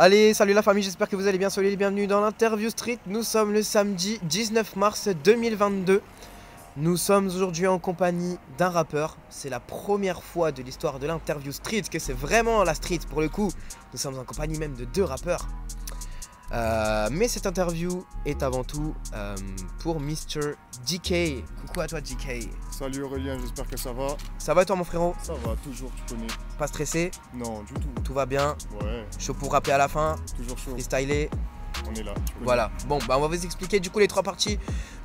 Allez, salut la famille, j'espère que vous allez bien. Soyez les bienvenus dans l'interview street. Nous sommes le samedi 19 mars 2022. Nous sommes aujourd'hui en compagnie d'un rappeur. C'est la première fois de l'histoire de l'interview street que c'est vraiment la street pour le coup. Nous sommes en compagnie même de deux rappeurs. Euh, mais cette interview est avant tout euh, pour Mr. DK. Coucou à toi DK. Salut Aurélien, j'espère que ça va. Ça va toi mon frérot? Ça va, toujours, tu connais. Pas stressé? Non, du tout. Tout va bien? Ouais, Chaud pour rapper à la fin? Toujours chaud. Freestyler On est là. Voilà, bon, bah on va vous expliquer du coup les trois parties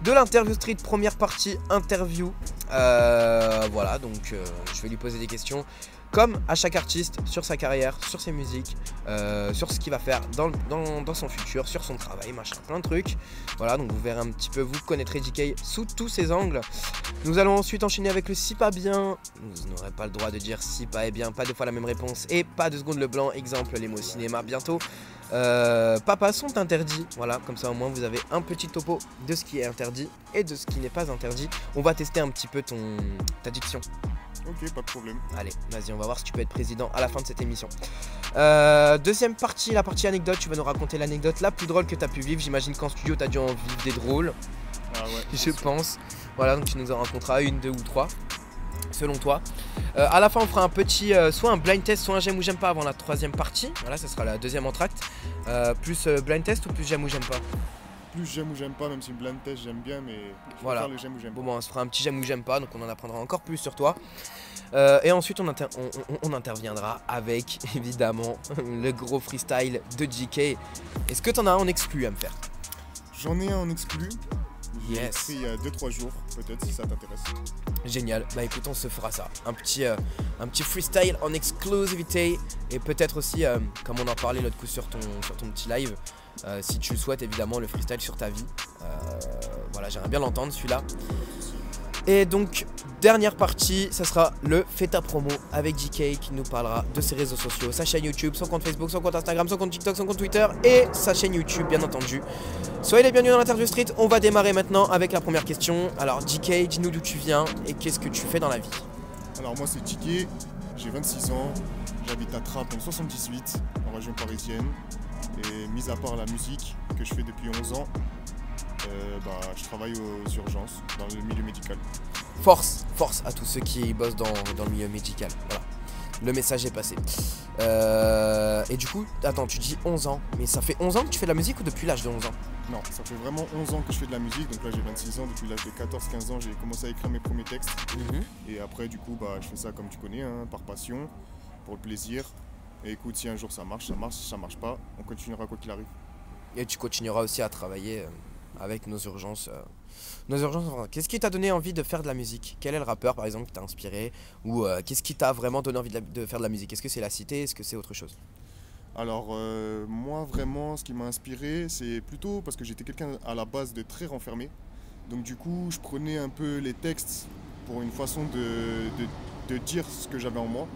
de l'interview street. Première partie, interview. Euh, voilà, donc euh, je vais lui poser des questions, comme à chaque artiste, sur sa carrière, sur ses musiques, euh, sur ce qu'il va faire dans, dans- dans son futur, sur son travail, machin, plein de trucs. Voilà, donc vous verrez un petit peu, vous connaîtrez DK sous tous ses angles. Nous allons ensuite enchaîner avec le si pas bien. Vous n'aurez pas le droit de dire si pas est bien, pas deux fois la même réponse et pas deux secondes le blanc. Exemple, les mots cinéma bientôt. Euh, papa sont interdits. Voilà, comme ça au moins vous avez un petit topo de ce qui est interdit et de ce qui n'est pas interdit. On va tester un petit peu ton ta diction. Ok, pas de problème. Allez, vas-y, on va voir si tu peux être président à la fin de cette émission. Euh, deuxième partie, la partie anecdote. Tu vas nous raconter l'anecdote la plus drôle que tu as pu vivre. J'imagine qu'en studio, tu as dû en vivre des drôles. Ah ouais. Je pense. Voilà, donc tu nous en raconteras une, deux ou trois, selon toi. Euh, à la fin, on fera un petit, euh, soit un blind test, soit un j'aime ou j'aime pas avant la troisième partie. Voilà, ça sera la deuxième entracte. Euh, plus euh, blind test ou plus j'aime ou j'aime pas? Plus j'aime ou j'aime pas, même si blind test j'aime bien, mais je Voilà. le j'aime ou j'aime Bon, pas. bon, on se fera un petit j'aime ou j'aime pas, donc on en apprendra encore plus sur toi. Et ensuite, on, inter- on- on- on interviendra avec, évidemment, le gros freestyle de JK. Est-ce que t'en as un en exclu à me faire? J'en ai un en exclu. J'ai Yes. écrit il y a 2-3 jours, peut-être si ça t'intéresse. Génial. Bah écoute, on se fera ça. Un petit, euh, un petit freestyle en exclusivité. Et peut-être aussi, euh, comme on en parlait l'autre coup sur ton, sur ton petit live, euh, si tu le souhaites évidemment, le freestyle sur ta vie. Euh, voilà, j'aimerais bien l'entendre celui-là. Et donc, dernière partie, ça sera le Feta Promo avec JK qui nous parlera de ses réseaux sociaux, sa chaîne YouTube, son compte Facebook, son compte Instagram, son compte TikTok, son compte Twitter et sa chaîne YouTube, bien entendu. Soyez les bienvenus dans l'interview street. On va démarrer maintenant avec la première question. Alors, JK, dis-nous d'où tu viens et qu'est-ce que tu fais dans la vie? Alors moi c'est Tiki, j'ai 26 ans, j'habite à Trappes en 78, en région parisienne. Et mis à part la musique que je fais depuis 11 ans, bah, je travaille aux urgences dans le milieu médical. Force, force à tous ceux qui bossent dans, dans le milieu médical. Voilà. Le message est passé. Euh, et du coup, attends, tu dis 11 ans, mais ça fait 11 ans que tu fais de la musique ou depuis l'âge de 11 ans? Non, ça fait vraiment 11 ans que je fais de la musique, donc là j'ai 26 ans, depuis l'âge de 14-15 ans j'ai commencé à écrire mes premiers textes. Et après du coup bah, je fais ça comme tu connais, hein, par passion, pour le plaisir. Et écoute, si un jour ça marche, ça marche, si ça marche pas, on continuera quoi qu'il arrive. Et tu continueras aussi à travailler euh, avec nos urgences. euh, Nos urgences, qu'est-ce qui t'a donné envie de faire de la musique? Quel est le rappeur par exemple qui t'a inspiré? Ou euh, qu'est-ce qui t'a vraiment donné envie de, faire de la musique? Est-ce que c'est la cité? Est-ce que c'est autre chose? Alors euh, moi vraiment ce qui m'a inspiré c'est plutôt parce que j'étais quelqu'un à la base de très renfermé. Donc du coup je prenais un peu les textes pour une façon de- de dire ce que j'avais en moi.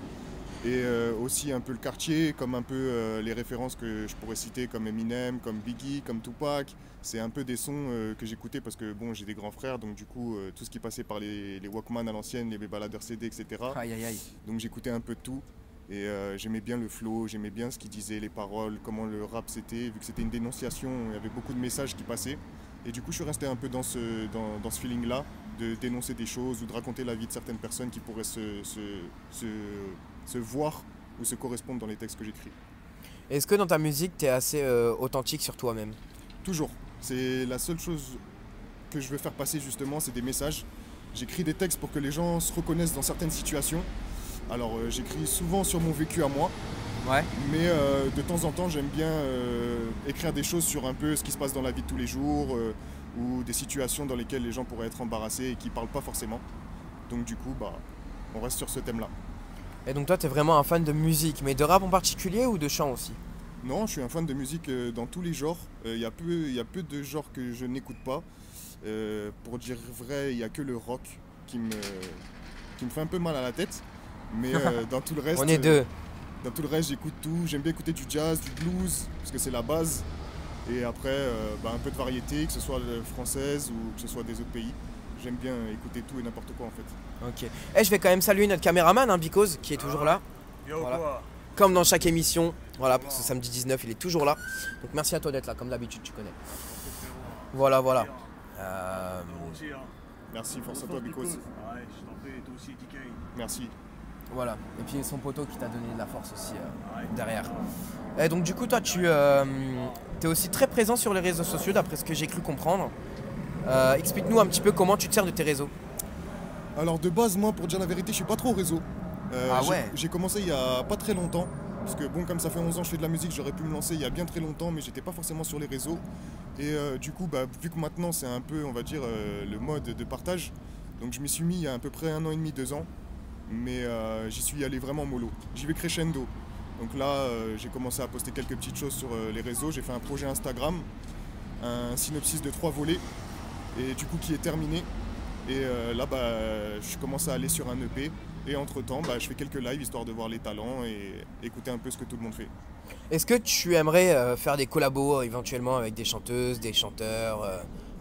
Et euh, aussi un peu le quartier, comme un peu euh, les références que je pourrais citer comme Eminem, comme Biggie, comme Tupac. C'est un peu des sons euh, que j'écoutais parce que bon j'ai des grands frères donc du coup tout ce qui passait par les, les Walkman à l'ancienne, les baladeurs CD, etc. Aïe aïe aïe. Donc j'écoutais un peu de tout. Et euh, j'aimais bien le flow, j'aimais bien ce qu'il disait, les paroles, comment le rap c'était. Vu que c'était une dénonciation, il y avait beaucoup de messages qui passaient. Et du coup, je suis resté un peu dans ce, dans, dans ce feeling-là, de dénoncer des choses ou de raconter la vie de certaines personnes qui pourraient se, se, se, se voir ou se correspondre dans les textes que j'écris. Est-ce que dans ta musique, t'es assez euh, authentique sur toi-même? Toujours. C'est la seule chose que je veux faire passer justement, c'est des messages. J'écris des textes pour que les gens se reconnaissent dans certaines situations. Alors euh, j'écris souvent sur mon vécu à moi, Ouais. mais euh, de temps en temps j'aime bien écrire des choses sur un peu ce qui se passe dans la vie de tous les jours ou des situations dans lesquelles les gens pourraient être embarrassés et qui parlent pas forcément. Donc du coup, bah, on reste sur ce thème-là. Et donc toi, t'es vraiment un fan de musique, mais de rap en particulier ou de chant aussi? Non, je suis un fan de musique euh, dans tous les genres. Euh, Il y, a peu- il y a peu de genres que je n'écoute pas. Euh, pour dire vrai, il n'y a que le rock qui me, qui me fait un peu mal à la tête. Mais euh, dans tout le reste, On est euh, deux. dans tout le reste, j'écoute tout. J'aime bien écouter du jazz, du blues, parce que c'est la base. Et après, euh, bah, un peu de variété, que ce soit euh, française ou que ce soit des autres pays. J'aime bien écouter tout et n'importe quoi en fait. Ok. Eh, je vais quand même saluer notre caméraman, hein, Because, qui est toujours là. Yo Voilà. Comme dans chaque émission, Voilà, pour ce samedi 19, il est toujours là. Donc merci à toi d'être là, comme d'habitude, tu connais. Voilà, voilà. Euh, Merci, force à toi, Bicos. Ouais, je t'en prie, toi aussi, DK. Merci. voilà. Et puis son poteau qui t'a donné de la force aussi euh, derrière. Et donc du coup, toi, tu es aussi très présent sur les réseaux sociaux, d'après ce que j'ai cru comprendre. Euh, Explique-nous un petit peu comment tu te sers de tes réseaux. Alors de base, moi, pour dire la vérité, je suis pas trop au réseau. Euh, Ah j'ai- ouais. J'ai commencé il y a pas très longtemps. Parce que bon, comme ça fait 11 ans que je fais de la musique, j'aurais pu me lancer il y a bien très longtemps, mais j'étais pas forcément sur les réseaux. Et euh, du coup, bah, vu que maintenant c'est un peu, on va dire, euh, le mode de partage, donc je m'y suis mis il y a à peu près un an et demi, deux ans. Mais euh, j'y suis allé vraiment mollo. J'y vais crescendo. Donc là, j'ai commencé à poster quelques petites choses sur les réseaux. J'ai fait un projet Instagram, un synopsis de trois volets, et du coup qui est terminé. Et euh, là, bah, je commence à aller sur un EP. Et entre-temps, bah, je fais quelques lives histoire de voir les talents et écouter un peu ce que tout le monde fait. Est-ce que tu aimerais euh, faire des collabos euh, éventuellement avec des chanteuses, des chanteurs, euh,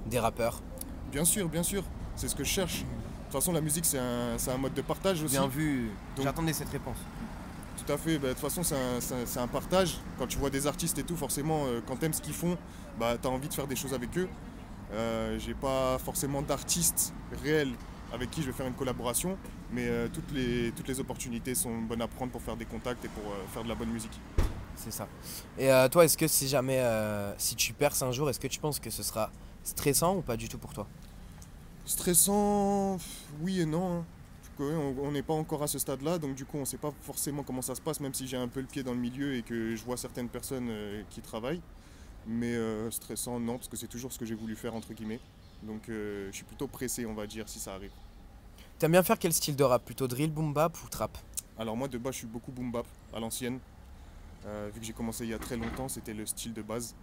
des rappeurs? Bien sûr, bien sûr, c'est ce que je cherche. De toute façon, la musique, c'est un, c'est un mode de partage aussi. Bien vu. Donc- J'attendais cette réponse. Tout à fait, bah, de toute façon, c'est un, c'est un- c'est un partage. Quand tu vois des artistes et tout, forcément, euh, quand t'aimes ce qu'ils font, bah, t'as envie de faire des choses avec eux. Euh, J'ai pas forcément d'artistes réels avec qui je vais faire une collaboration, mais euh, toutes, les, toutes les opportunités sont bonnes à prendre pour faire des contacts et pour euh, faire de la bonne musique. C'est ça. Et toi, est-ce que si jamais, si tu perces un jour, est-ce que tu penses que ce sera stressant ou pas du tout pour toi? Stressant, oui et non. hein. On n'est pas encore à ce stade-là, donc du coup on ne sait pas forcément comment ça se passe, même si j'ai un peu le pied dans le milieu et que je vois certaines personnes qui travaillent. Mais euh, stressant, non, parce que c'est toujours ce que j'ai voulu faire, entre guillemets. Donc euh, je suis plutôt pressé, on va dire, si ça arrive. T'aimes bien faire quel style de rap? Plutôt drill, boom bap ou trap? Alors moi de base je suis beaucoup boom bap à l'ancienne. Euh, vu que j'ai commencé il y a très longtemps, c'était le style de base.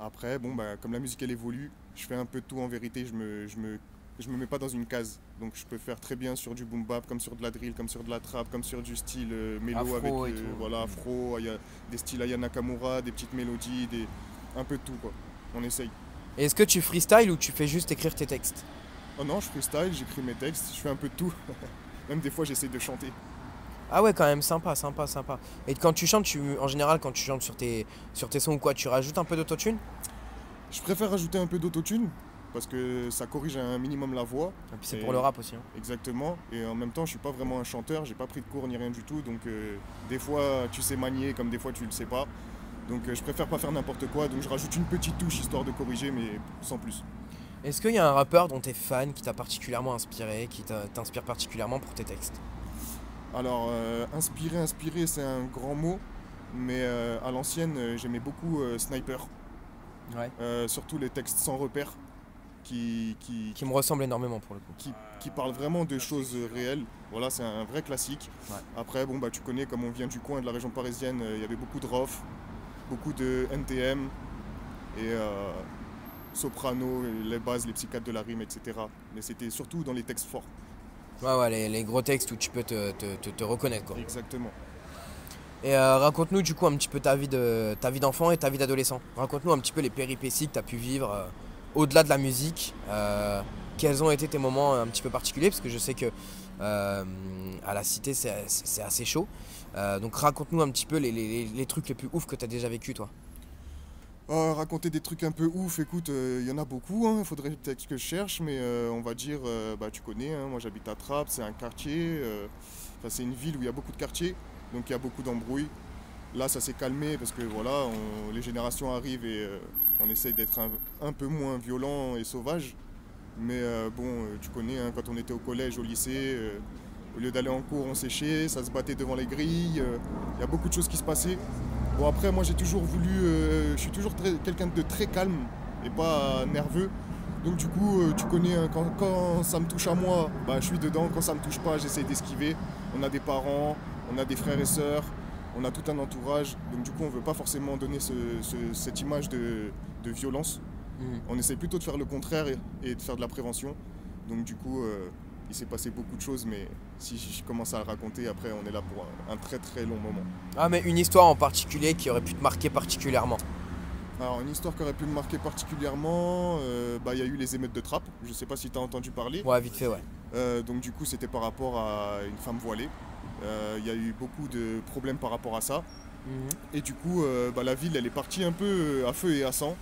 Après, bon bah comme la musique elle évolue, je fais un peu de tout en vérité, je me, je me, je me mets pas dans une case. Donc je peux faire très bien sur du boom bap, comme sur de la drill, comme sur de la trap, comme sur du style euh, mélo Afro avec euh, voilà afro, il y a des styles Aya Nakamura, des petites mélodies, des un peu de tout quoi. On essaye. Et est-ce que tu freestyle ou tu fais juste écrire tes textes? Oh non, je freestyle, j'écris mes textes, je fais un peu de tout. Même des fois j'essaie de chanter. Ah ouais, quand même, sympa, sympa, sympa. Et quand tu chantes, tu, en général, quand tu chantes sur tes, sur tes sons ou quoi, tu rajoutes un peu d'autotune? Je préfère ajouter un peu d'autotune parce que ça corrige un minimum la voix. Et puis c'est pour le rap aussi. hein. Exactement. Et en même temps, je suis pas vraiment un chanteur, j'ai pas pris de cours ni rien du tout. Donc euh, des fois, tu sais manier comme des fois tu le sais pas. Donc euh, je préfère pas faire n'importe quoi. Donc je rajoute une petite touche histoire de corriger, mais sans plus. Est-ce qu'il y a un rappeur dont t'es fan, qui t'a particulièrement inspiré, qui t'inspire particulièrement pour tes textes? Alors euh, inspirer, inspirer, c'est un grand mot. Mais euh, à l'ancienne, euh, j'aimais beaucoup euh, Sniper. Ouais. Surtout les textes sans repère qui, qui, Qui me ressemble énormément pour le coup. qui, qui parle vraiment de choses réelles. Voilà, c'est un vrai classique. Ouais. Après, bon, bah, tu connais, comme on vient du coin de la région parisienne, il y avait beaucoup de ROF, beaucoup de NTM et euh, soprano, les bases, les psychiatres de la rime, etc. Mais c'était surtout dans les textes forts. Ouais, ouais, les, les gros textes où tu peux te, te- te- te reconnaître quoi. Exactement. Et euh, raconte-nous du coup un petit peu ta vie de ta vie d'enfant et ta vie d'adolescent. Raconte-nous un petit peu les péripéties que tu as pu vivre euh, au-delà de la musique. Euh, quels ont été tes moments un petit peu particuliers? Parce que je sais que euh, à la cité c'est assez chaud. Euh, donc raconte-nous un petit peu les, trucs les plus ouf que tu as déjà vécu toi. Euh, raconter des trucs un peu ouf, écoute, il y en a beaucoup, il faudrait peut-être que je cherche, mais on va dire, bah, tu connais, hein, moi j'habite à Trappes, c'est un quartier, c'est une ville où il y a beaucoup de quartiers, donc il y a beaucoup d'embrouilles. Là ça s'est calmé parce que voilà, les générations arrivent et on essaye d'être un, un peu moins violent et sauvage. Mais euh, bon, euh, tu connais, hein, quand on était au collège, au lycée, euh, au lieu d'aller en cours, on séchait, ça se battait devant les grilles, il y a beaucoup de choses qui se passaient. Bon après moi j'ai toujours voulu, je suis toujours quelqu'un de très calme et pas nerveux. Donc du coup tu connais hein, quand, ça me touche à moi, bah, je suis dedans, quand ça me touche pas j'essaie d'esquiver. On a des parents, on a des frères et sœurs, on a tout un entourage. Donc du coup on veut pas forcément donner ce- ce- cette image de violence. On essaie plutôt de faire le contraire et, et de faire de la prévention. Donc du coup euh, il s'est passé beaucoup de choses mais si je commence à le raconter après on est là pour un- un très très long moment. Ah mais une histoire en particulier qui aurait pu te marquer particulièrement. Alors, une histoire qui aurait pu me marquer particulièrement, euh, bah, il y a eu les émeutes de Trappes. Je sais pas si tu as entendu parler. Ouais vite fait ouais. Euh, donc, du coup, c'était par rapport à une femme voilée. Il y a eu beaucoup de problèmes par rapport à ça. Mhm. Et du coup, bah, la ville, elle est partie un peu à feu et à sang.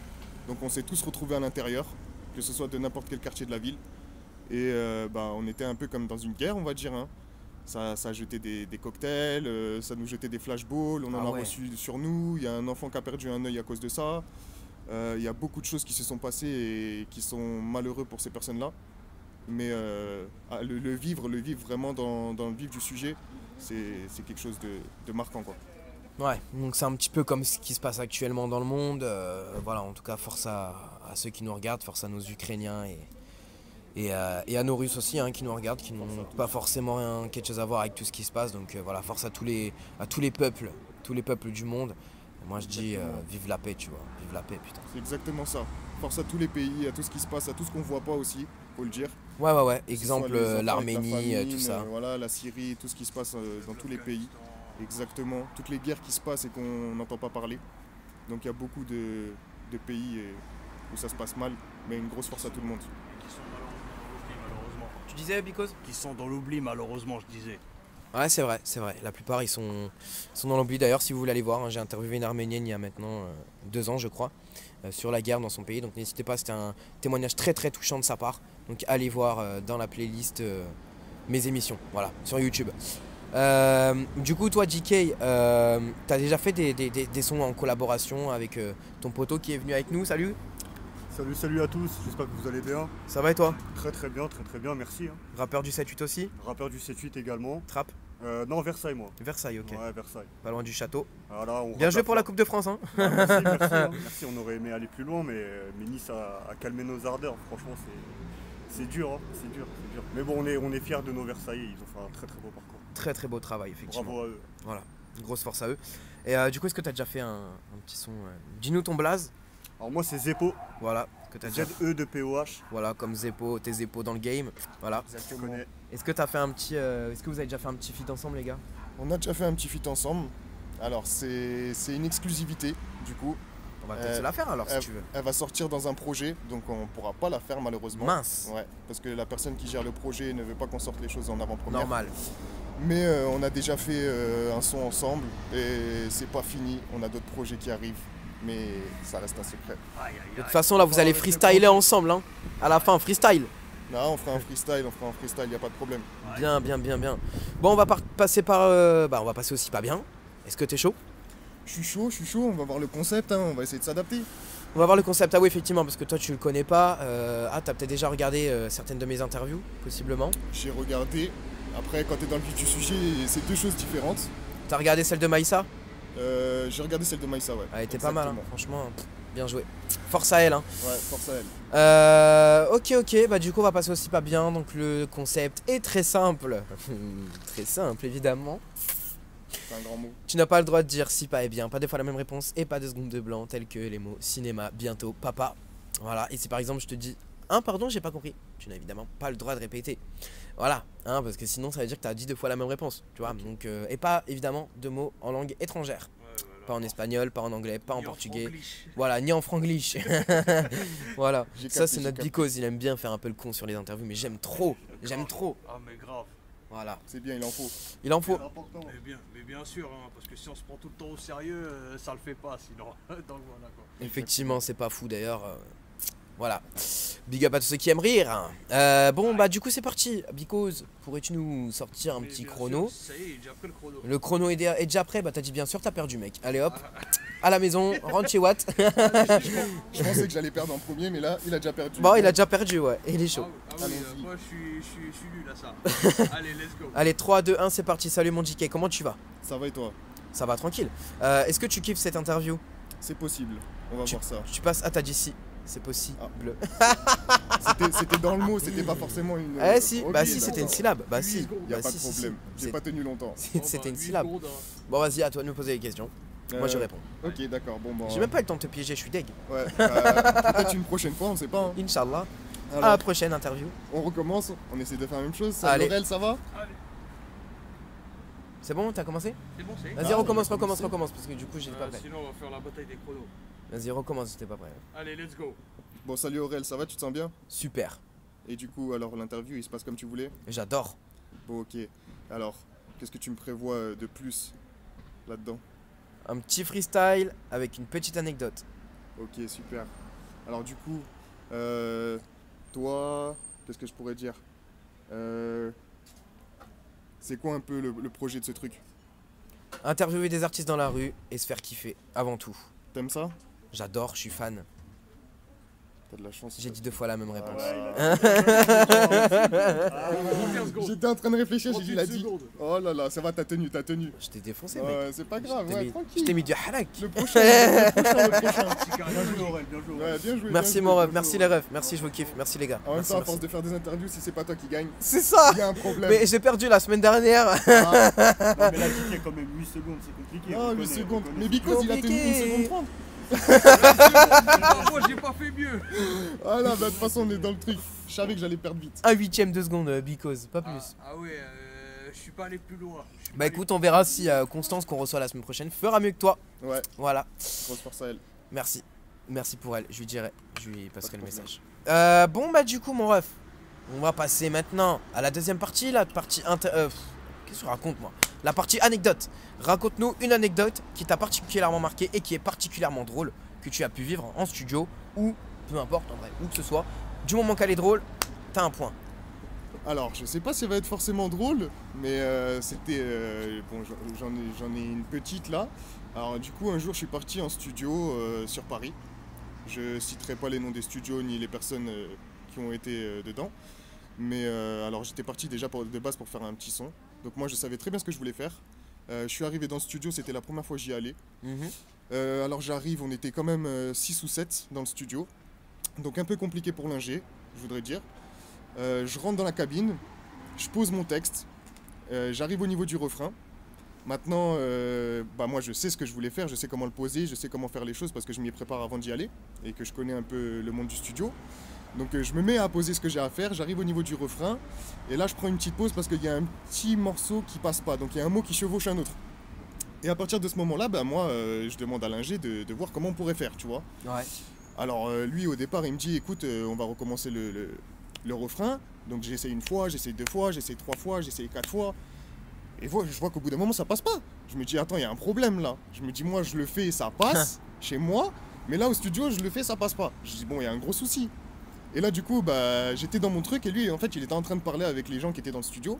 Donc on s'est tous retrouvés à l'intérieur, que ce soit de n'importe quel quartier de la ville. Et euh, bah, on était un peu comme dans une guerre, on va dire. hein. Ça, ça jetait des, des cocktails, euh, ça nous jetait des flashballs, on en Ah a reçu sur nous. Il y a un enfant qui a perdu un œil à cause de ça. Euh, Il y a beaucoup de choses qui se sont passées et qui sont malheureux pour ces personnes-là. Mais ah, le, le vivre, le vivre vraiment dans, dans le vif du sujet, c'est c'est quelque chose de, de marquant. Quoi. Ouais, donc c'est un petit peu comme ce qui se passe actuellement dans le monde. euh, voilà, en tout cas, force à, à ceux qui nous regardent, force à nos Ukrainiens et, et, euh, et à nos Russes aussi hein, qui nous regardent, qui n'ont pas forcément rien, quelque chose à voir avec tout ce qui se passe. Donc euh, voilà, force à tous les, à tous les peuples, tous les peuples du monde. Moi je dis euh, vive la paix, tu vois, vive la paix, putain. C'est exactement ça. Force à tous les pays, à tout ce qui se passe, à tout ce qu'on voit pas aussi, faut le dire. Ouais, ouais, ouais. Exemple la l'Arménie, tout ça. voilà, la Syrie, tout ce qui se passe dans tous les pays. Exactement. Toutes les guerres qui se passent et qu'on n'entend pas parler. Donc il y a beaucoup de, de pays euh, où ça se passe mal, mais une grosse force à tout le monde. Qui sont dans l'oubli, malheureusement. Tu disais, Bicos? Qui sont dans l'oubli, malheureusement, je disais. Ouais, c'est vrai, c'est vrai. La plupart, ils sont, sont dans l'oubli. D'ailleurs, si vous voulez aller voir, hein, j'ai interviewé une Arménienne il y a maintenant euh, deux ans, je crois, euh, sur la guerre dans son pays. Donc n'hésitez pas, c'était un témoignage très très touchant de sa part. Donc allez voir euh, dans la playlist euh, mes émissions, voilà, sur YouTube. Euh, du coup, toi, JK, euh, t'as déjà fait des, des- des- des sons en collaboration avec euh, ton poteau qui est venu avec nous? Salut, Salut, salut à tous, j'espère que vous allez bien. ça va et toi? Très très bien, très très bien, merci. hein. Rappeur du 7-8 aussi? Rappeur du 7-8 également. Trap? Euh, non, Versailles moi. Versailles, ok. Ouais, Versailles. Pas loin du château. Voilà, on Bien joué pour la Coupe de France, hein. Merci, merci, hein. Merci, on aurait aimé aller plus loin, mais, mais Nice a, a calmé nos ardeurs. Franchement, c'est, c'est dur, hein. c'est dur, c'est dur. Mais bon, on est, on est fiers de nos Versailles, ils ont fait un très très beau parcours. Très très beau travail, effectivement. Bravo à eux. Voilà, une grosse force à eux. Et euh, du coup, est-ce que tu as déjà fait un, un petit son euh, Dis-nous ton blaze, Alors moi, c'est Zeppo, voilà, que tu déjà Z-E de POH. voilà, comme Zeppo, tes Zeppo dans le game. Voilà. Est-ce que tu as fait un petit euh, est-ce que vous avez déjà fait un petit feat ensemble les gars? On a déjà fait un petit feat ensemble. Alors c'est c'est une exclusivité du coup. On va peut-être Euh, se la faire alors si tu veux. Elle va sortir dans un projet, donc on pourra pas la faire malheureusement. Mince. Ouais, parce que la personne qui gère le projet ne veut pas qu'on sorte les choses en avant-première. Normal. Mais euh, on a déjà fait euh, un son ensemble et c'est pas fini. On a d'autres projets qui arrivent, mais ça reste un secret. De toute façon là vous allez freestyler ensemble hein. À la fin freestyle. Là, on fera un freestyle, on fera un freestyle, y a pas de problème. Bien bien bien bien. Bon, on va par- passer par euh, bah on va passer aussi pas bien. Est-ce que t'es chaud? Je suis chaud, je suis chaud. On va voir le concept, hein, on va essayer de s'adapter. On va voir le concept. Ah oui, effectivement, parce que toi tu le connais pas. Euh, ah, t'as peut-être déjà regardé euh, certaines de mes interviews, possiblement. J'ai regardé. Après, quand t'es dans le vif du sujet, c'est deux choses différentes. T'as regardé celle de Maïssa? Euh, J'ai regardé celle de Maïssa, ouais. Elle était pas mal, hein. Franchement, bien joué. Force à elle. Hein. Ouais, force à elle. Euh, ok, ok, bah du coup on va passer aussi pas bien. Donc le concept est très simple. très simple évidemment. C'est un grand mot. Tu n'as pas le droit de dire si pas et bien, pas deux fois la même réponse et pas deux secondes de blanc, tels que les mots cinéma, bientôt, papa. Voilà, et si par exemple je te dis un pardon, j'ai pas compris, tu n'as évidemment pas le droit de répéter. Voilà, hein, parce que sinon ça veut dire que tu as dit deux fois la même réponse, tu vois. Donc, euh, et pas évidemment de mots en langue étrangère. Ouais, voilà. Pas en espagnol, pas en anglais, pas en Ni portugais. franglish. Voilà, ni en franglish. voilà. Ça, c'est notre bicose. Il aime bien faire un peu le con sur les interviews, mais j'aime trop. J'aime trop. Ah, mais grave. Voilà. C'est bien, il en faut. Il en faut. C'est important. Mais bien, mais bien sûr, hein, parce que si on se prend tout le temps au sérieux, euh, ça le fait pas sinon. Donc voilà quoi. Effectivement, c'est pas fou d'ailleurs. euh, Voilà. Big up à tous ceux qui aiment rire. Euh, bon, bah, du coup, c'est parti. Bicose, pourrais-tu nous sortir un petit chrono sûr, Ça y est, j'ai déjà pris le chrono. Le chrono est dé- est déjà prêt Bah, t'as dit bien sûr, t'as perdu, mec. Allez hop. À la maison, rentre chez Watt. Je pensais que j'allais perdre en premier, mais là, il a déjà perdu. bon, il a déjà perdu, ouais. Et il est Ah, chaud. ah oui, Allons-y. euh, moi je suis, je, suis, je suis nul à ça. Allez, let's go. Allez, 3, 2, 1, c'est parti. Salut, mon JK. Comment tu vas? Ça va et toi? Ça va tranquille. Euh, Est-ce que tu kiffes cette interview? C'est possible. On va Tu- voir ça. Tu passes à ta d'ici. C'est possible. C'était- C'était dans le mot, c'était pas forcément une. Eh si, Ok, bah si, c'était une syllabe. Bah si. secondes. Y a Bah pas si, de si, si. problème. J'ai pas tenu longtemps. Bon, C'était bah, une huit syllabe. hein. Bon, vas-y, à toi de me poser les questions. Moi, je Euh, réponds. Ok, d'accord. Bon, bon. J'ai même pas eu le temps de te piéger, je suis deg. Ouais. euh, Peut-être une prochaine fois, on sait pas. hein. Inch'Allah. Alors, À la prochaine interview. on recommence. On essaie de faire la même chose. Ça, Allez. Laurel, ça va? Allez, C'est bon, t'as commencé? C'est bon, c'est. Vas-y, Ah, recommence, recommence, recommence, parce que du coup, j'étais pas Euh, prêt. sinon, on va faire la bataille des chronos. Vas-y, recommence, j'étais pas prêt. Allez, let's go. Bon, salut Aurel, ça va Tu te sens bien? Super, Et du coup, alors l'interview, il se passe comme tu voulais? J'adore. Bon, ok. Alors, qu'est-ce que tu me prévois euh, de plus là-dedans? Un petit freestyle avec une petite anecdote. Ok, super. Alors du coup, euh, toi, qu'est-ce que je pourrais dire? Euh, C'est quoi un peu le, le projet de ce truc? Interviewer des artistes dans la rue et se faire kiffer, avant tout. T'aimes ça? J'adore, je suis fan. T'as de la chance. J'ai dit deux fois la même Ah, réponse. Ah, 31 secondes. J'étais en train de réfléchir, j'ai dit, il a 38 dit. secondes. Oh là là, ça va, t'as tenu, t'as tenu. Je t'ai défoncé, mec. Ouais, c'est pas grave, Je ouais, mis- Je tranquille. t'ai mis du harak. Le prochain, le prochain, le prochain. Petit carré Bien joué. Aurel, bien joué. Aurel. Ouais, bien joué. Merci bien mon ref, merci les refs, merci je vous kiffe, merci les gars. En même temps, à force de faire des interviews, si c'est pas toi qui gagne, C'est ça il y a un problème. Mais j'ai perdu la semaine dernière. Ah, Non, mais là, il y a quand même 8 secondes, c'est compliqué. non, on 8 connaît, secondes. Mais Bicos, il a tenu 1 Compliqué. seconde 30. Ah, Moi, j'ai pas fait mieux. Ah là, bah, de toute façon, on est dans le truc. Je savais que j'allais perdre vite. Un huitième de seconde, euh, because, pas plus. Ah, ah ouais, euh, je suis pas allé plus loin. Je suis Bah allé- écoute, on verra si euh, Constance qu'on reçoit la semaine prochaine fera mieux que toi. Ouais, Voilà, grosse force à elle. merci. Merci pour elle, je lui dirai, je lui passerai Pas le problème. message. Euh, bon bah du coup mon ref, on va passer maintenant à la deuxième partie, la partie inter... euh, pff, Qu'est-ce que tu racontes moi? La partie anecdote. Raconte-nous une anecdote qui t'a particulièrement marqué et qui est particulièrement drôle, que tu as pu vivre en studio ou peu importe en vrai, où que ce soit. Du moment qu'elle est drôle, t'as un point. Alors, je sais pas si ça va être forcément drôle, mais euh, c'était. euh, bon, j'en- ai, une petite là. Alors, du coup, un jour, je suis parti en studio euh, sur Paris. Je citerai pas les noms des studios ni les personnes qui ont été dedans. Mais alors, j'étais parti déjà pour- de base pour faire un petit son. Donc, moi, je savais très bien ce que je voulais faire. Euh, je suis arrivé dans le studio, c'était la première fois que j'y allais. Euh, alors j'arrive, on était quand même 6 ou 7 dans le studio. Donc un peu compliqué pour l'ingé, je voudrais dire. Euh, je rentre dans la cabine, je pose mon texte, euh, j'arrive au niveau du refrain. Maintenant, euh, bah moi je sais ce que je voulais faire, je sais comment le poser, je sais comment faire les choses parce que je m'y prépare avant d'y aller et que je connais un peu le monde du studio. Donc euh, je me mets à poser ce que j'ai à faire, j'arrive au niveau du refrain et là je prends une petite pause parce qu'il y a un petit morceau qui passe pas, donc il y a un mot qui chevauche un autre. Et à partir de ce moment-là, bah, moi euh, je demande à l'ingé de, de voir comment on pourrait faire, tu vois. Ouais. Alors euh, lui au départ il me dit écoute euh, on va recommencer le, le- le refrain. Donc j'essaie une fois, j'essaie deux fois, j'essaie trois fois, j'essaie quatre fois. Et vois- je vois qu'au bout d'un moment ça passe pas. Je me dis attends il y a un problème là. Je me dis moi je le fais ça passe chez moi. Mais là au studio je le fais ça passe pas. Je dis bon il y a un gros souci. Et là du coup bah j'étais dans mon truc et lui en fait il était en train de parler avec les gens qui étaient dans le studio.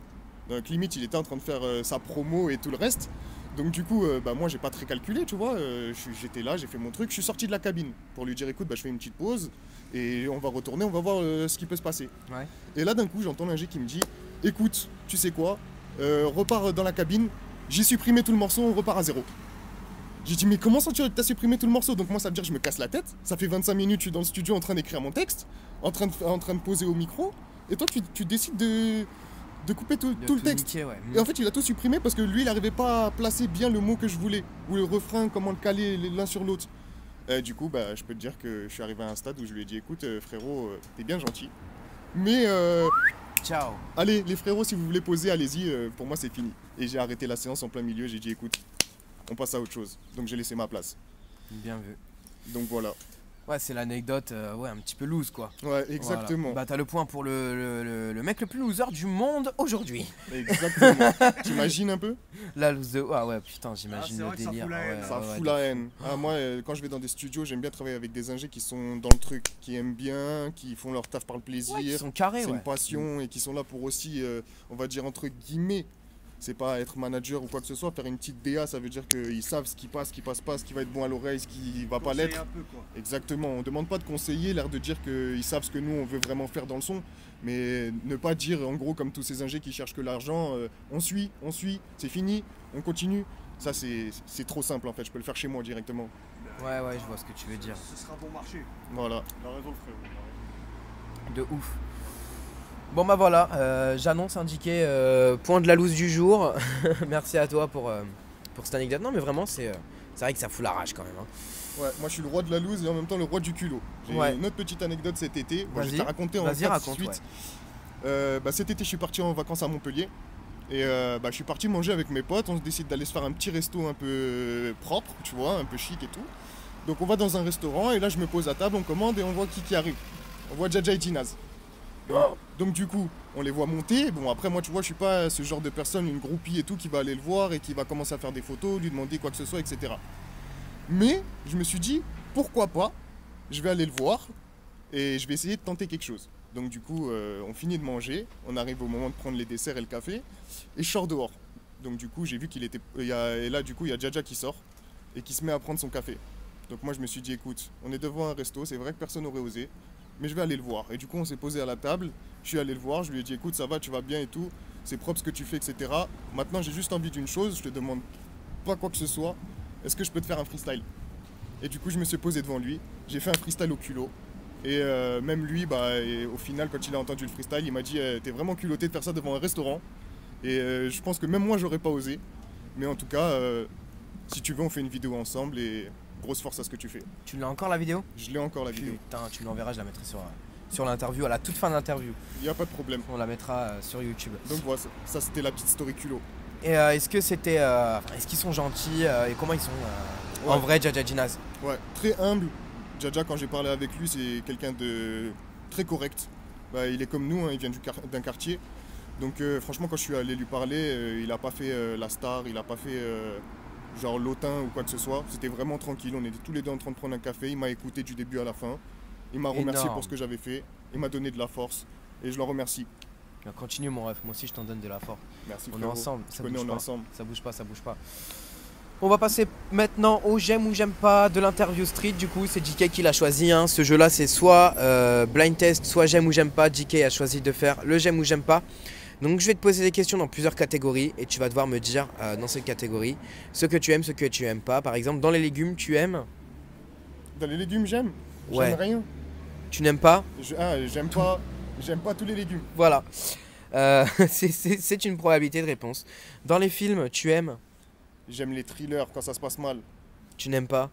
Donc limite il était en train de faire euh, sa promo et tout le reste. Donc du coup, euh, bah, moi j'ai pas très calculé, tu vois. euh, J'étais là, j'ai fait mon truc, je suis sorti de la cabine pour lui dire écoute, bah, je fais une petite pause et on va retourner, on va voir euh, ce qui peut se passer. Ouais. Et là d'un coup, j'entends l'ingé qui me dit écoute, tu sais quoi, repars dans la cabine, j'ai supprimé tout le morceau, on repart à zéro. J'ai dit mais comment ça tu as supprimé tout le morceau? Donc moi ça veut dire que je me casse la tête. Ça fait 25 minutes, je suis dans le studio en train d'écrire mon texte, en train de, en train de poser au micro, et toi tu, tu décides de, de couper tout, le texte. ouais. Et en fait, il a tout supprimé parce que lui, il n'arrivait pas à placer bien le mot que je voulais, ou le refrain, comment le caler l'un sur l'autre. Euh, du coup, bah, je peux te dire que je suis arrivé à un stade où je lui ai dit écoute, euh, frérot, euh, t'es bien gentil. Mais euh, Ciao. allez, les frérots, si vous voulez poser, allez-y, pour moi, c'est fini. Et j'ai arrêté la séance en plein milieu, j'ai dit écoute, on passe à autre chose. Donc j'ai laissé ma place. Bien vu. Donc voilà. Ouais, c'est l'anecdote, euh, ouais, un petit peu loose quoi. Ouais, exactement. Voilà. Bah, t'as le point pour le, le, le- le mec le plus loser du monde aujourd'hui. Exactement. T'imagines un peu? La loose de. Ah ouais, putain, Ah, j'imagine c'est le vrai que ça délire. fout la ah haine. ouais, Ça ouais, fout ouais. la haine. Ah, moi, euh, quand je vais dans des studios, j'aime bien travailler avec des ingés qui sont dans le truc, qui aiment bien, qui font leur taf par le plaisir. Ouais, ils sont carrés, c'est ouais. une passion et qui sont là pour aussi, euh, on va dire entre guillemets, c'est pas être manager ou quoi que ce soit, faire une petite DA, ça veut dire qu'ils savent ce qui passe, ce qui passe pas, ce qui va être bon à l'oreille, ce qui va pas l'être. Exactement, on demande pas de conseiller, l'air de dire qu'ils savent ce que nous on veut vraiment faire dans le son, mais ne pas dire en gros comme tous ces ingés qui cherchent que l'argent, euh, on suit, on suit, c'est fini, on continue. Ça c'est c'est trop simple en fait, je peux le faire chez moi directement. Ouais, ouais, je vois ce que tu veux dire. Ce sera bon marché. Voilà. Il a raison, frérot. De ouf. Bon bah voilà, euh, j'annonce indiqué euh, point de la loose du jour. Merci à toi pour, euh, pour cette anecdote. Non mais vraiment c'est c'est vrai que ça fout la rage quand même. hein. Ouais, moi je suis le roi de la loose et en même temps le roi du culot. J'ai Ouais. une autre petite anecdote cet été, Bon, je vais te raconter en Vas-y, 4 raconte, suite. ouais. Bah, cet été je suis parti en vacances à Montpellier. Et bah, je suis parti manger avec mes potes, on se décide d'aller se faire un petit resto un peu propre, tu vois, un peu chic et tout. Donc on va dans un restaurant et là je me pose à table, on commande et on voit qui qui arrive. On voit Jaja et Ginaz. Donc, du coup, on les voit monter. Bon après moi tu vois, je suis pas ce genre de personne, une groupie et tout, qui va aller le voir et qui va commencer à faire des photos, lui demander quoi que ce soit, etc. Mais je me suis dit, pourquoi pas Je vais aller le voir et je vais essayer de tenter quelque chose. Donc du coup, euh, on finit de manger, on arrive au moment de prendre les desserts et le café, et je sors dehors. Donc du coup, j'ai vu qu'il était... et là, du coup, il y a Jaja qui sort et qui se met à prendre son café. Donc moi, je me suis dit, écoute, on est devant un resto, c'est vrai que personne n'aurait osé, mais je vais aller le voir. Et du coup, on s'est posé à la table, je suis allé le voir, je lui ai dit, écoute, ça va, tu vas bien et tout, c'est propre ce que tu fais, etc. Maintenant, j'ai juste envie d'une chose, je te demande pas quoi que ce soit, est-ce que je peux te faire un freestyle? Et du coup, je me suis posé devant lui, j'ai fait un freestyle au culot. Et euh, même lui, bah, au final, quand il a entendu le freestyle, il m'a dit eh, T'es vraiment culotté de faire ça devant un restaurant. Et euh, je pense que même moi, j'aurais pas osé. Mais en tout cas, euh, si tu veux, on fait une vidéo ensemble et grosse force à ce que tu fais. Tu l'as encore la vidéo? Je l'ai encore la vidéo. Putain, tu l'enverras, je la mettrai sur, euh, sur l'interview, à la toute fin de l'interview. Il n'y a pas de problème. On la mettra euh, sur YouTube. Donc voilà, ça, ça, c'était la petite story culot. Et euh, est-ce que c'était. euh, est-ce qu'ils sont gentils euh, et comment ils sont en vrai, Jaja Ginaz? Ouais, très humble. Jaja, quand j'ai parlé avec lui, c'est quelqu'un de très correct. Bah, il est comme nous, hein, il vient du d'un quartier. Donc franchement, quand je suis allé lui parler, il n'a pas fait la star, il n'a pas fait genre l'autin ou quoi que ce soit. C'était vraiment tranquille, on était tous les deux en train de prendre un café. Il m'a écouté du début à la fin. Il m'a remercié Énorme. pour ce que j'avais fait. Il m'a donné de la force. Et je le remercie. Continue mon ref, moi aussi je t'en donne de la force. Merci On est frérot. ensemble, Tu ça connais, bouge on est pas. ensemble. Ça bouge pas, ça bouge pas. On va passer maintenant au j'aime ou j'aime pas de l'interview street. Du coup, c'est JK qui l'a choisi. hein. Ce jeu-là, c'est soit euh, blind test, soit j'aime ou j'aime pas. JK a choisi de faire le j'aime ou j'aime pas. Donc, je vais te poser des questions dans plusieurs catégories et tu vas devoir me dire euh, dans cette catégorie ce que tu aimes, ce que tu aimes pas. Par exemple, dans les légumes, tu aimes, Dans les légumes, j'aime. Ouais. J'aime rien. tu n'aimes pas? Je- ah, j'aime pas, j'aime pas tous les légumes. Voilà. Euh, c'est une probabilité de réponse. Dans les films, tu aimes, J'aime les thrillers quand ça se passe mal. tu n'aimes pas?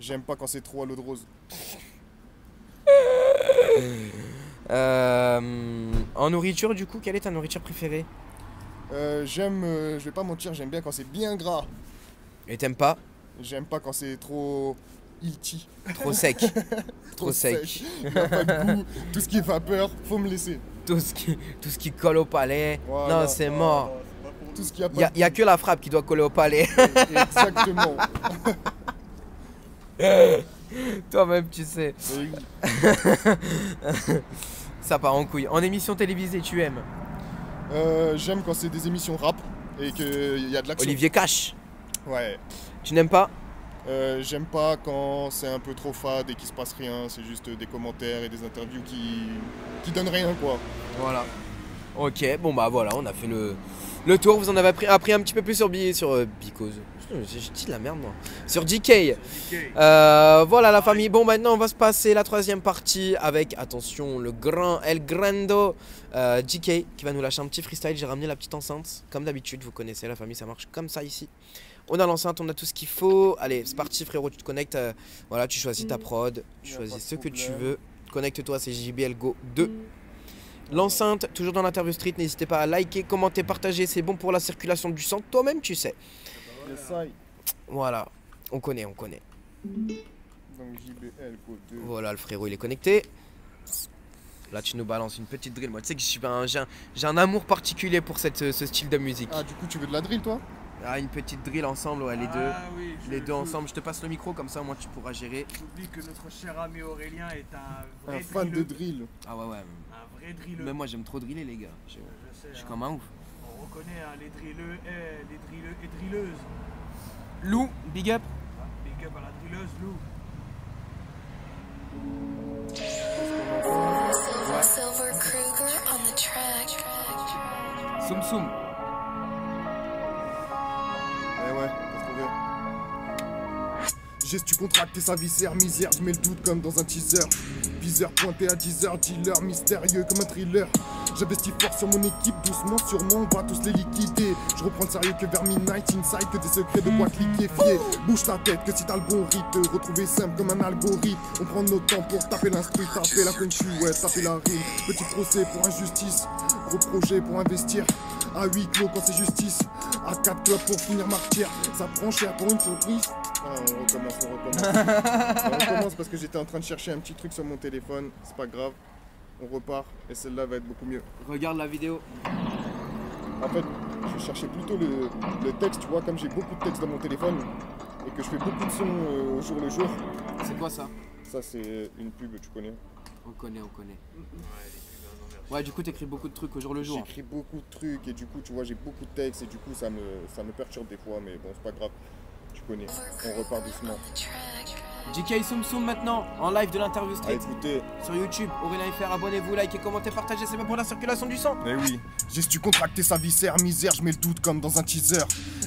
J'aime pas quand c'est trop à l'eau de rose. Euh, en nourriture, du coup, quelle est ta nourriture préférée Euh, j'aime, euh, je vais pas mentir, j'aime bien quand c'est bien gras. Et t'aimes pas J'aime pas quand c'est trop ilti, Trop sec. Trop sec. Il y a pas de goût, tout ce qui est vapeur, faut me laisser. Tout ce qui, tout ce qui colle au palais. Voilà. Non, c'est mort. Tout ce qui a Il n'y a, que la frappe qui doit coller au palais. Exactement. Toi-même, tu sais. Et oui. Ça part en couille. En émission télévisée, tu aimes Euh, j'aime quand c'est des émissions rap et qu'il y a de l'action. Olivier Cash. Ouais. Tu n'aimes pas Euh, j'aime pas quand c'est un peu trop fade et qu'il se passe rien, c'est juste des commentaires et des interviews qui, qui donnent rien quoi. Voilà. Ok, bon bah voilà, on a fait le, le tour. Vous en avez appris, appris un petit peu plus sur, Bi- sur euh, Because. J'ai j'ai dit de la merde moi. Sur DK. Euh, voilà la famille. Bon, maintenant on va se passer la troisième partie avec, attention, le grand El Grando euh, DK qui va nous lâcher un petit freestyle. J'ai ramené la petite enceinte. Comme d'habitude, vous connaissez la famille, ça marche comme ça ici. On a l'enceinte, on a tout ce qu'il faut. Allez, c'est parti frérot, tu te connectes. euh, voilà, tu choisis ta prod, tu choisis ce que tu veux. Connecte-toi, c'est JBL Go 2. L'enceinte, toujours dans l'interview street, n'hésitez pas à liker, commenter, partager, c'est bon pour la circulation du sang, toi-même tu sais. Voilà, on connaît, on connaît. Donc JBL Go 2. Voilà, le frérot, il est connecté. Là, tu nous balances une petite drill. Moi, tu sais que je suis un, j'ai un, j'ai un amour particulier pour cette, ce style de musique. Ah du coup tu veux de la drill toi? Ah, une petite drill ensemble, ouais, les deux. Ah oui, je- Les deux ensemble, je te passe le micro, comme ça, moi, tu pourras gérer. J'oublie que notre cher ami Aurélien est un Un vrai fan de drill. Ah ouais, ouais. Un vrai drilleux. Même moi, j'aime trop driller, les gars. Je, Je sais, je suis hein. comme un ouf. On reconnaît hein, les drilleux, eh, les drilleux et drilleuses. Lou, big up. Hein, Big up à la drilleuse, Lou. Silver Kruger on the track. Soum soum. Eh ouais, t'as trouvé. Gestu contracté sa viscère, misère, je mets le doute comme dans un teaser. Viseur pointé à 10h, dealer mystérieux comme un thriller. J'investis fort sur mon équipe, doucement, sûrement, on va tous les liquider. Je reprends le sérieux que vers midnight, inside, que des secrets de boîte liquéfiée. Bouge ta tête, que si t'as le bon rythme, te retrouver simple comme un algorithme. On prend notre temps pour taper l'instru, taper la shui, ouais, taper la rime. Petit procès pour injustice, gros projet pour investir. À 8 clos quand c'est justice, à 4 clubs pour finir martyr. Ça prend cher pour une surprise. Ah, on recommence, on recommence. on recommence parce que j'étais en train de chercher un petit truc sur mon téléphone, c'est pas grave. On repart et celle-là va être beaucoup mieux. Regarde la vidéo. En fait, je cherchais plutôt le, le texte, tu vois, comme j'ai beaucoup de texte dans mon téléphone, et que je fais beaucoup de sons euh, au jour le jour. C'est quoi ça? Ça, c'est une pub, tu connais. On connaît, on connaît. Ouais, du coup, t'écris beaucoup de trucs au jour le jour. J'écris beaucoup de trucs et du coup, tu vois, j'ai beaucoup de textes et du coup, ça me, ça me perturbe des fois, mais bon, c'est pas grave. On repart doucement. JK Soum Soum maintenant, en live de l'interview À street écouter. sur YouTube. Aurélien FR, abonnez-vous, likez, commentez, partagez, c'est pas pour la circulation du sang. Eh oui, gestu contracté sa viscère, misère, je mets le doute comme dans un teaser.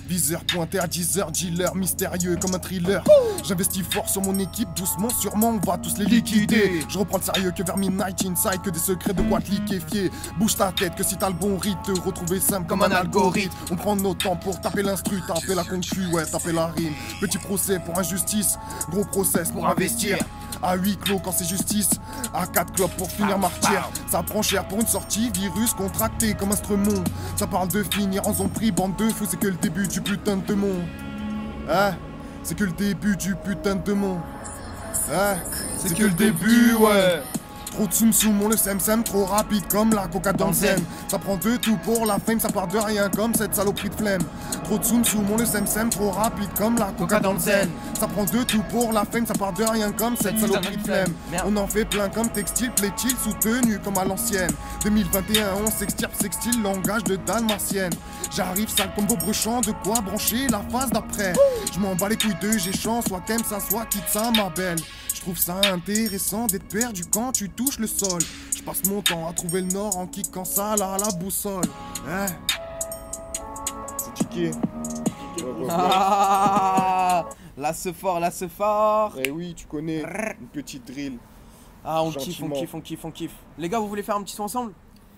Viseur pointé à 10 heures, dealer mystérieux comme un thriller. J'investis fort sur mon équipe, doucement, sûrement, on va tous les liquider. Je reprends le sérieux que vers midnight inside, que des secrets de quoi te liquéfier. Bouge ta tête, que si t'as le bon rythme, te retrouver simple comme un algorithme. On prend nos temps pour taper l'instru, taper la concu, ouais, taper la rime. Petit procès pour injustice, gros pour investir. À 8 clos quand c'est justice, à 4 clopes pour finir martyr. Ça prend cher pour une sortie, virus contracté comme un stremon. Ça parle de finir en zombie, bande de fous, c'est que le début du putain de monde. Hein? C'est que le début du putain de monde. Hein? C'est que le début, ouais. Trop de soum soum, on le sème sème, trop rapide comme la coca dans le zen. Ça prend de tout pour la fame, ça part de rien comme cette saloperie de flemme. Trop de soum soum, on le sème sème, trop rapide comme la coca dans le zen. Ça prend de tout pour la fame, ça part de rien comme cette saloperie de flemme. On en fait plein comme textile, plaît-il, soutenu comme à l'ancienne. 2021, on s'extirpe, sextile, langage de dalmatienne. J'arrive sale comme bruchants, de quoi brancher la phase d'après? Je m'en bats les couilles de géchant, soit t'aimes ça, soit quitte ça, ma belle. Je trouve ça intéressant d'être perdu quand tu touches le sol. Je passe mon temps à trouver le nord en kickant ça là à la boussole. Hein? C'est tiqué. Ah, là ce fort, là ce fort. Eh oui, tu connais, une petite drill. Ah, on kiffe, on kiffe, on kiffe, on kiffe. Les gars, vous voulez faire un petit son ensemble?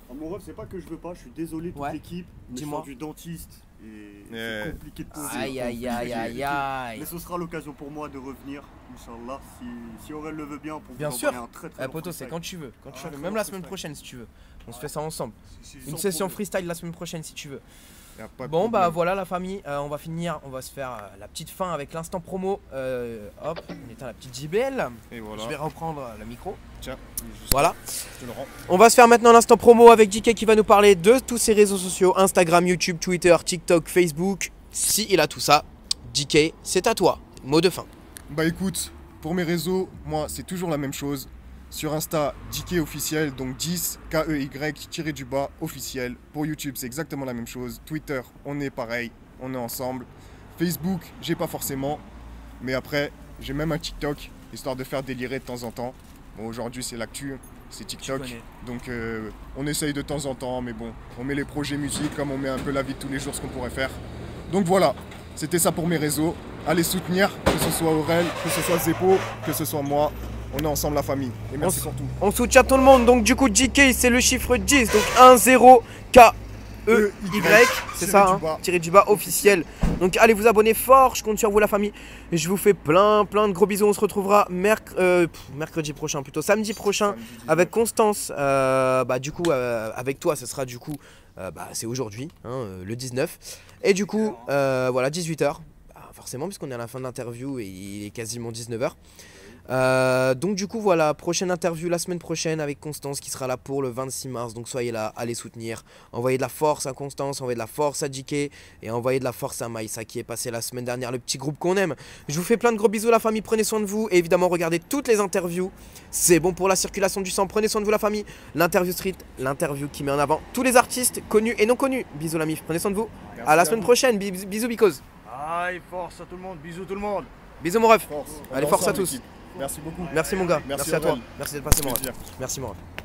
Ah, Mon ref, c'est pas que je veux pas, je suis désolé toute Ouais. l'équipe, Dis-moi. du dentiste et Ouais. c'est compliqué de poser. Aïe, aïe, aïe, aïe, aïe. Mais ce sera l'occasion pour moi de revenir, Inch'Allah, si, si Aurel le veut bien, pour Bien vous sûr. envoyer un très très Eh poto, c'est quand tu veux. Quand tu Ah, veux. Même la semaine freestyle. prochaine si tu veux. On se fait ça ensemble. Une session problème. freestyle la semaine prochaine si tu veux. Bon bah voilà la famille, Euh, on va finir, on va se faire euh, la petite fin avec l'instant promo. Euh, hop, on éteint la petite JBL. Et voilà. Je vais reprendre le micro. Tiens, Voilà. je te le rends. On va se faire maintenant l'instant promo avec JK qui va nous parler de tous ses réseaux sociaux Instagram, YouTube, Twitter, TikTok, Facebook. Si il a tout ça, JK, c'est à toi. Mot de fin. Bah écoute, pour mes réseaux, moi c'est toujours la même chose. Sur Insta, DK officiel, donc 10 K-E-Y tiré du bas officiel. Pour YouTube, c'est exactement la même chose. Twitter, on est pareil, on est ensemble. Facebook, j'ai pas forcément. Mais après, j'ai même un TikTok, histoire de faire délirer de temps en temps. Bon, aujourd'hui c'est l'actu, c'est TikTok. Donc euh, on essaye de temps en temps, mais bon, on met les projets musique comme on met un peu la vie de tous les jours, ce qu'on pourrait faire. Donc voilà, c'était ça pour mes réseaux. Allez soutenir, que ce soit Aurel, que ce soit Zeppo, que ce soit moi. On est ensemble la famille. Et merci On s- pour tout. On soutient tout le monde, donc du coup JK c'est le chiffre 10, donc 1 0 K E Y, c'est ça, hein, tiré du bas officiel. Donc allez vous abonner fort, je compte sur vous la famille. Et je vous fais plein plein de gros bisous, on se retrouvera merc- euh, pff, mercredi prochain, plutôt samedi prochain. Samedi 19. Avec Constance, euh, bah du coup, euh, avec toi, ce sera du coup, bah, c'est aujourd'hui, hein, le 19. Et du coup, voilà, 18h. forcément, puisqu'on est à la fin de l'interview et il est quasiment 19h. Euh, donc du coup voilà, prochaine interview la semaine prochaine avec Constance qui sera là pour le 26 mars. Donc soyez là, allez soutenir, envoyez de la force à Constance, envoyez de la force à JK et envoyez de la force à Maïsa qui est passé la semaine dernière, le petit groupe qu'on aime. Je vous fais plein de gros bisous la famille, prenez soin de vous et évidemment regardez toutes les interviews. C'est bon pour la circulation du sang, prenez soin de vous la famille. L'interview street, l'interview qui met en avant tous les artistes connus et non connus. Bisous la mif, prenez soin de vous. Merci À la semaine prochaine, Bis- bisous Bicos. Aïe, force à tout le monde, bisous tout le monde. Bisous mon ref. Force. Allez, force à tous. Merci beaucoup. Merci mon gars, Merci, merci à toi. Merci d'être passé. Plaisir. Merci mon ref.